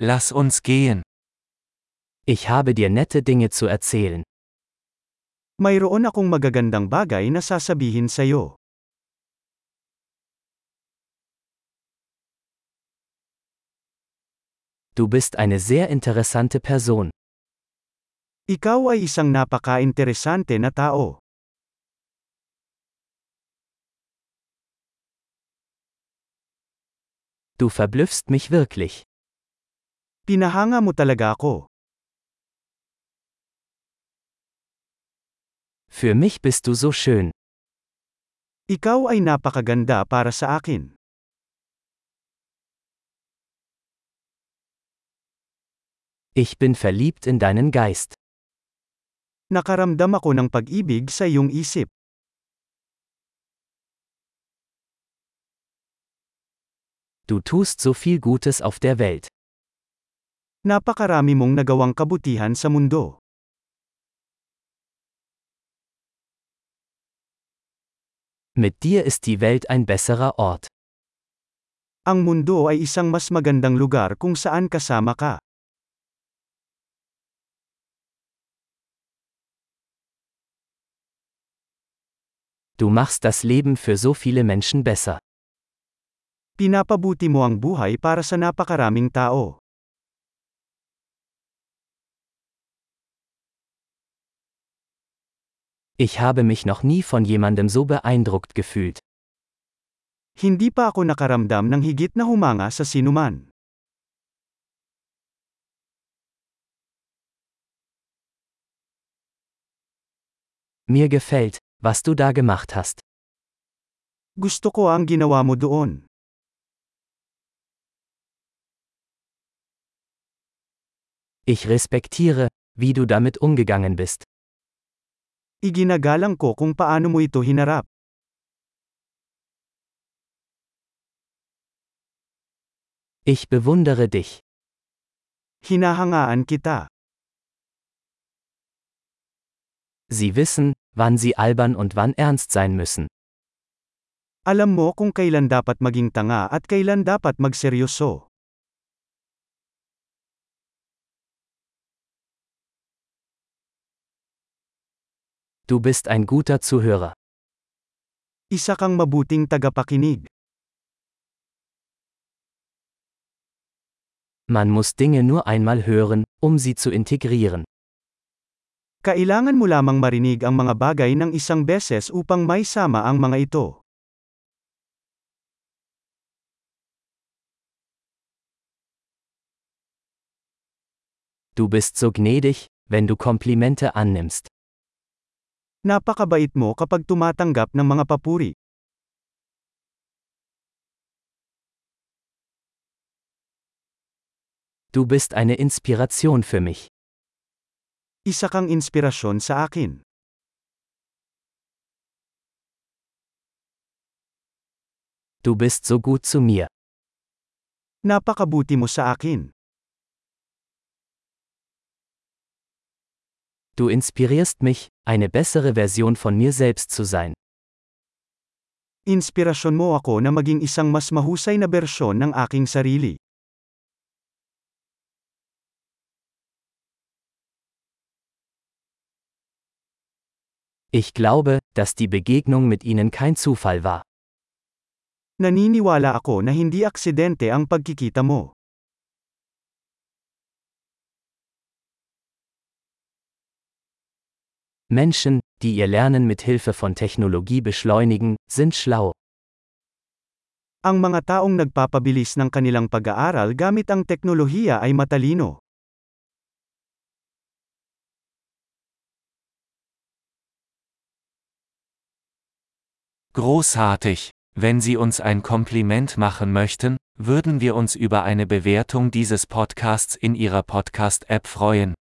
Lass uns gehen. Ich habe dir nette Dinge zu erzählen. Mayroon akong magagandang bagay na sasabihin sa'yo. Du bist eine sehr interessante Person. Ikaw ay isang napaka-interesante na tao. Du verblüffst mich wirklich. Pinahanga mo talaga ako. Für mich bist du so schön. Ikaw ay napakaganda para sa akin. Ich bin verliebt in deinen Geist. Nakaramdam ako ng pag-ibig sa iyong isip. Du tust so viel Gutes auf der Welt. Napakarami mong nagawang kabutihan sa mundo. Mit dir ist die Welt ein besserer Ort. Ang mundo ay isang mas magandang lugar kung saan kasama ka. Du machst das Leben für so viele Menschen besser. Pinapabuti mo ang buhay para sa napakaraming tao. Ich habe mich noch nie von jemandem so beeindruckt gefühlt. Hindi pa ako nakaramdam ng higit na humanga sa sinuman. Mir gefällt, was du da gemacht hast. Gusto ko ang ginawa mo doon. Ich respektiere, wie du damit umgegangen bist. Iginagalang ko kung paano mo ito hinarap. Ich bewundere dich. Hinahangaan kita. Sie wissen, wann sie albern und wann ernst sein müssen. Alam mo kung kailan dapat maging tanga at kailan dapat magseryoso. Du bist ein guter Zuhörer. Isa kang mabuting tagapakinig. Man muss Dinge nur einmal hören, um sie zu integrieren. Kailangan mo lamang marinig ang mga bagay ng isang beses upang maisama ang mga ito. Du bist so gnädig, wenn du Komplimente annimmst. Napakabait mo kapag tumatanggap ng mga papuri. Du bist eine Inspiration für mich. Isa kang inspirasyon sa akin. Du bist so gut zu mir. Napakabuti mo sa akin. Du inspirierst mich, eine bessere Version von mir selbst zu sein. Inspirasyon mo ako na maging isang mas mahusay na bersyon ng aking sarili. Ich glaube, dass die Begegnung mit ihnen kein Zufall war. Naniniwala ako na hindi aksidente ang pagkikita mo. Menschen, die ihr Lernen mit Hilfe von Technologie beschleunigen, sind schlau. Ang mga taong nagpapabilis ng kanilang pag-aaral gamit ang teknolohiya ay matalino. Großartig! Wenn Sie uns ein Kompliment machen möchten, würden wir uns über eine Bewertung dieses Podcasts in Ihrer Podcast-App freuen.